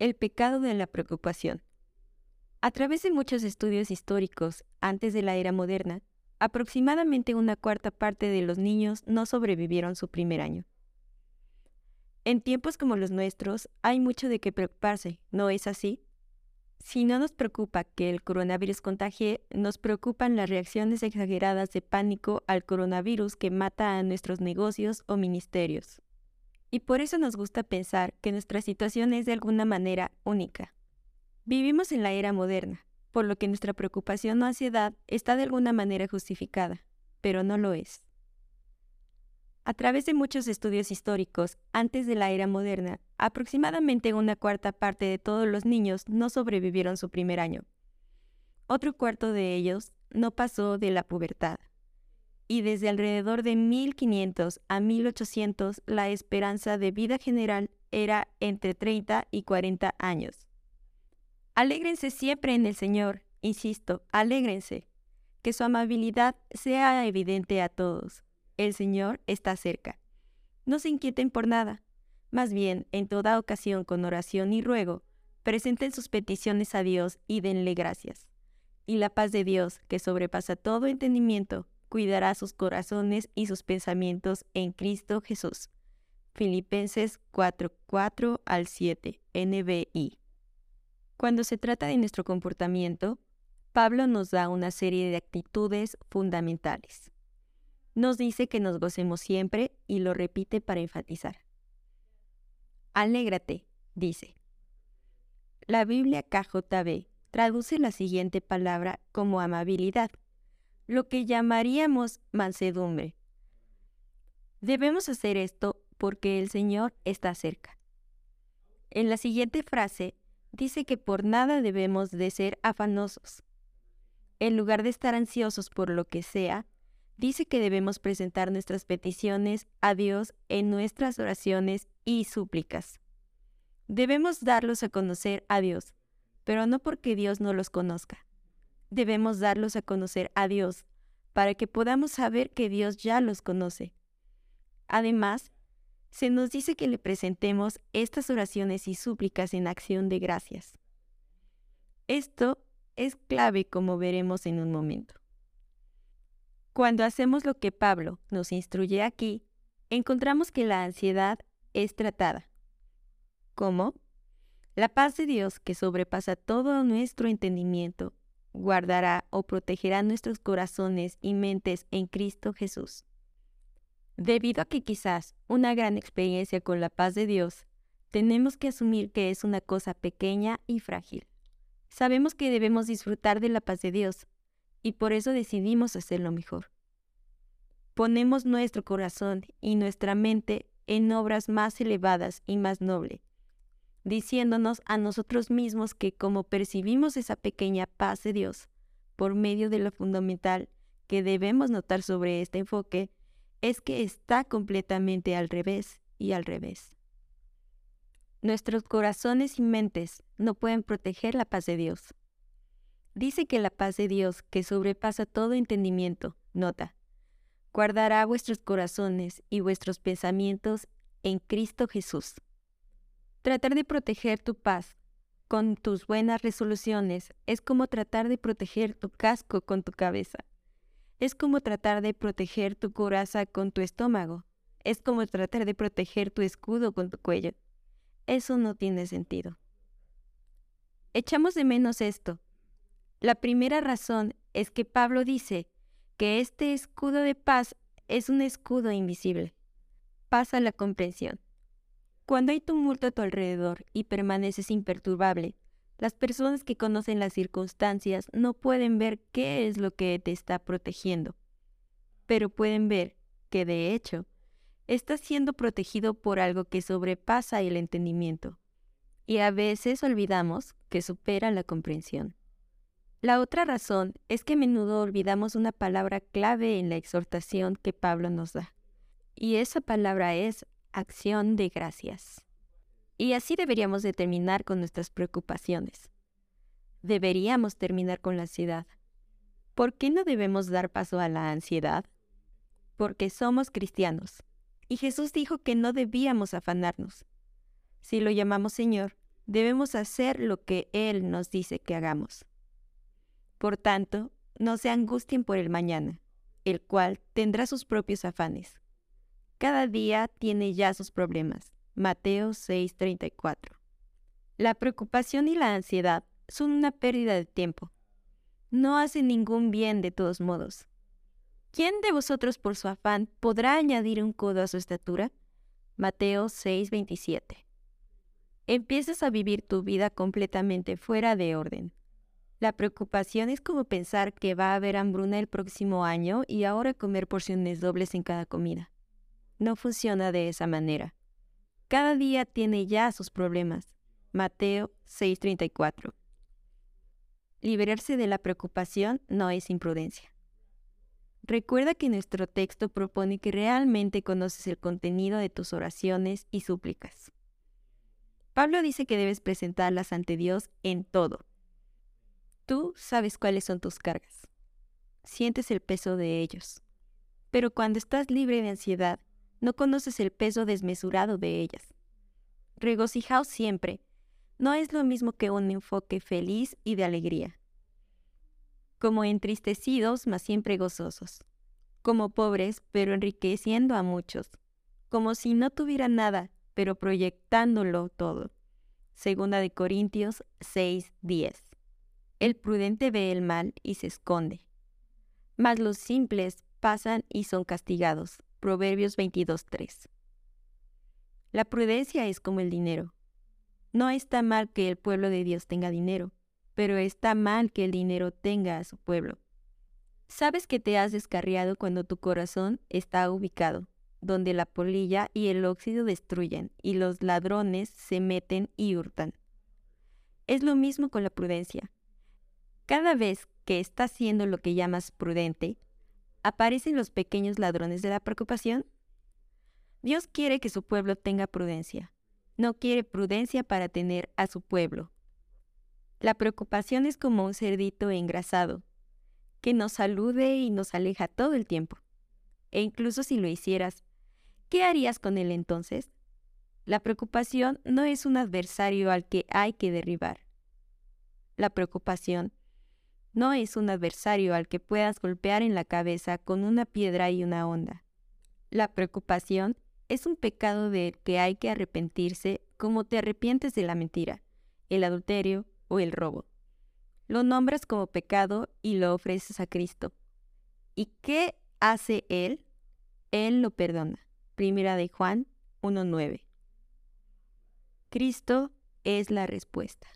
El pecado de la preocupación. A través de muchos estudios históricos antes de la era moderna, aproximadamente una cuarta parte de los niños no sobrevivieron su primer año. En tiempos como los nuestros hay mucho de qué preocuparse, ¿no es así? Si no nos preocupa que el coronavirus contagie, nos preocupan las reacciones exageradas de pánico al coronavirus que mata a nuestros negocios o ministerios. Y por eso nos gusta pensar que nuestra situación es de alguna manera única. Vivimos en la era moderna, por lo que nuestra preocupación o ansiedad está de alguna manera justificada, pero no lo es. A través de muchos estudios históricos, antes de la era moderna, aproximadamente una cuarta parte de todos los niños no sobrevivieron su primer año. Otro cuarto de ellos no pasó de la pubertad y desde alrededor de 1500 a 1800 la esperanza de vida general era entre 30 y 40 años. Alégrense siempre en el Señor, insisto, alégrense, que su amabilidad sea evidente a todos. El Señor está cerca. No se inquieten por nada, más bien, en toda ocasión con oración y ruego, presenten sus peticiones a Dios y denle gracias. Y la paz de Dios, que sobrepasa todo entendimiento, cuidará sus corazones y sus pensamientos en Cristo Jesús. Filipenses 4:4 al 7, NBI. Cuando se trata de nuestro comportamiento, Pablo nos da una serie de actitudes fundamentales. Nos dice que nos gocemos siempre y lo repite para enfatizar. Alégrate, dice. La Biblia KJB traduce la siguiente palabra como amabilidad, lo que llamaríamos mansedumbre. Debemos hacer esto porque el Señor está cerca. En la siguiente frase dice que por nada debemos de ser afanosos. En lugar de estar ansiosos por lo que sea, dice que debemos presentar nuestras peticiones a Dios en nuestras oraciones y súplicas. Debemos darlos a conocer a Dios, pero no porque Dios no los conozca, debemos darlos a conocer a Dios, para que podamos saber que Dios ya los conoce. Además, se nos dice que le presentemos estas oraciones y súplicas en acción de gracias. Esto es clave como veremos en un momento. Cuando hacemos lo que Pablo nos instruye aquí, encontramos que la ansiedad es tratada. ¿Cómo? La paz de Dios que sobrepasa todo nuestro entendimiento guardará o protegerá nuestros corazones y mentes en Cristo Jesús. Debido a que quizás una gran experiencia con la paz de Dios, tenemos que asumir que es una cosa pequeña y frágil. Sabemos que debemos disfrutar de la paz de Dios, y por eso decidimos hacerlo mejor. Ponemos nuestro corazón y nuestra mente en obras más elevadas y más nobles, diciéndonos a nosotros mismos que como percibimos esa pequeña paz de Dios por medio de lo fundamental que debemos notar sobre este enfoque, es que está completamente al revés y al revés. Nuestros corazones y mentes no pueden proteger la paz de Dios. Dice que la paz de Dios, que sobrepasa todo entendimiento, nota, guardará vuestros corazones y vuestros pensamientos en Cristo Jesús. Tratar de proteger tu paz con tus buenas resoluciones es como tratar de proteger tu casco con tu cabeza. Es como tratar de proteger tu coraza con tu estómago. Es como tratar de proteger tu escudo con tu cuello. Eso no tiene sentido. Echamos de menos esto. La primera razón es que Pablo dice que este escudo de paz es un escudo invisible. Pasa la comprensión. Cuando hay tumulto a tu alrededor y permaneces imperturbable, las personas que conocen las circunstancias no pueden ver qué es lo que te está protegiendo, pero pueden ver que de hecho estás siendo protegido por algo que sobrepasa el entendimiento, y a veces olvidamos que supera la comprensión. La otra razón es que a menudo olvidamos una palabra clave en la exhortación que Pablo nos da, y esa palabra es acción de gracias. Y así deberíamos de terminar con nuestras preocupaciones. Deberíamos terminar con la ansiedad. ¿Por qué no debemos dar paso a la ansiedad? Porque somos cristianos. Y Jesús dijo que no debíamos afanarnos. Si lo llamamos Señor, debemos hacer lo que Él nos dice que hagamos. Por tanto, no se angustien por el mañana, el cual tendrá sus propios afanes. Cada día tiene ya sus problemas. Mateo 6:34. La preocupación y la ansiedad son una pérdida de tiempo. No hacen ningún bien de todos modos. ¿Quién de vosotros por su afán podrá añadir un codo a su estatura? Mateo 6:27. Empiezas a vivir tu vida completamente fuera de orden. La preocupación es como pensar que va a haber hambruna el próximo año y ahora comer porciones dobles en cada comida. No funciona de esa manera. Cada día tiene ya sus problemas. Mateo 6:34. Liberarse de la preocupación no es imprudencia. Recuerda que nuestro texto propone que realmente conoces el contenido de tus oraciones y súplicas. Pablo dice que debes presentarlas ante Dios en todo. Tú sabes cuáles son tus cargas. Sientes el peso de ellos. Pero cuando estás libre de ansiedad, no conoces el peso desmesurado de ellas. Regocijaos siempre no es lo mismo que un enfoque feliz y de alegría como entristecidos, mas siempre gozosos, como pobres, pero enriqueciendo a muchos, como si no tuvieran nada, pero proyectándolo todo. Segunda de Corintios 6:10. El prudente ve el mal y se esconde, mas los simples pasan y son castigados. Proverbios 22:3. La prudencia es como el dinero. No está mal que el pueblo de Dios tenga dinero, pero está mal que el dinero tenga a su pueblo. Sabes que te has descarriado cuando tu corazón está ubicado, donde la polilla y el óxido destruyen y los ladrones se meten y hurtan. Es lo mismo con la prudencia. Cada vez que estás haciendo lo que llamas prudente, ¿aparecen los pequeños ladrones de la preocupación? Dios quiere que su pueblo tenga prudencia. No quiere prudencia para tener a su pueblo, la preocupación es como un cerdito engrasado, que nos salude y nos aleja todo el tiempo. E incluso si lo hicieras, ¿qué harías con él entonces? La preocupación no es un adversario al que hay que derribar. La preocupación no es un adversario al que puedas golpear en la cabeza con una piedra y una onda. La preocupación es un pecado del que hay que arrepentirse como te arrepientes de la mentira, el adulterio, o el robo. Lo nombras como pecado y lo ofreces a Cristo. ¿Y qué hace Él? Él lo perdona. Primera de Juan 1.9. Cristo es la respuesta.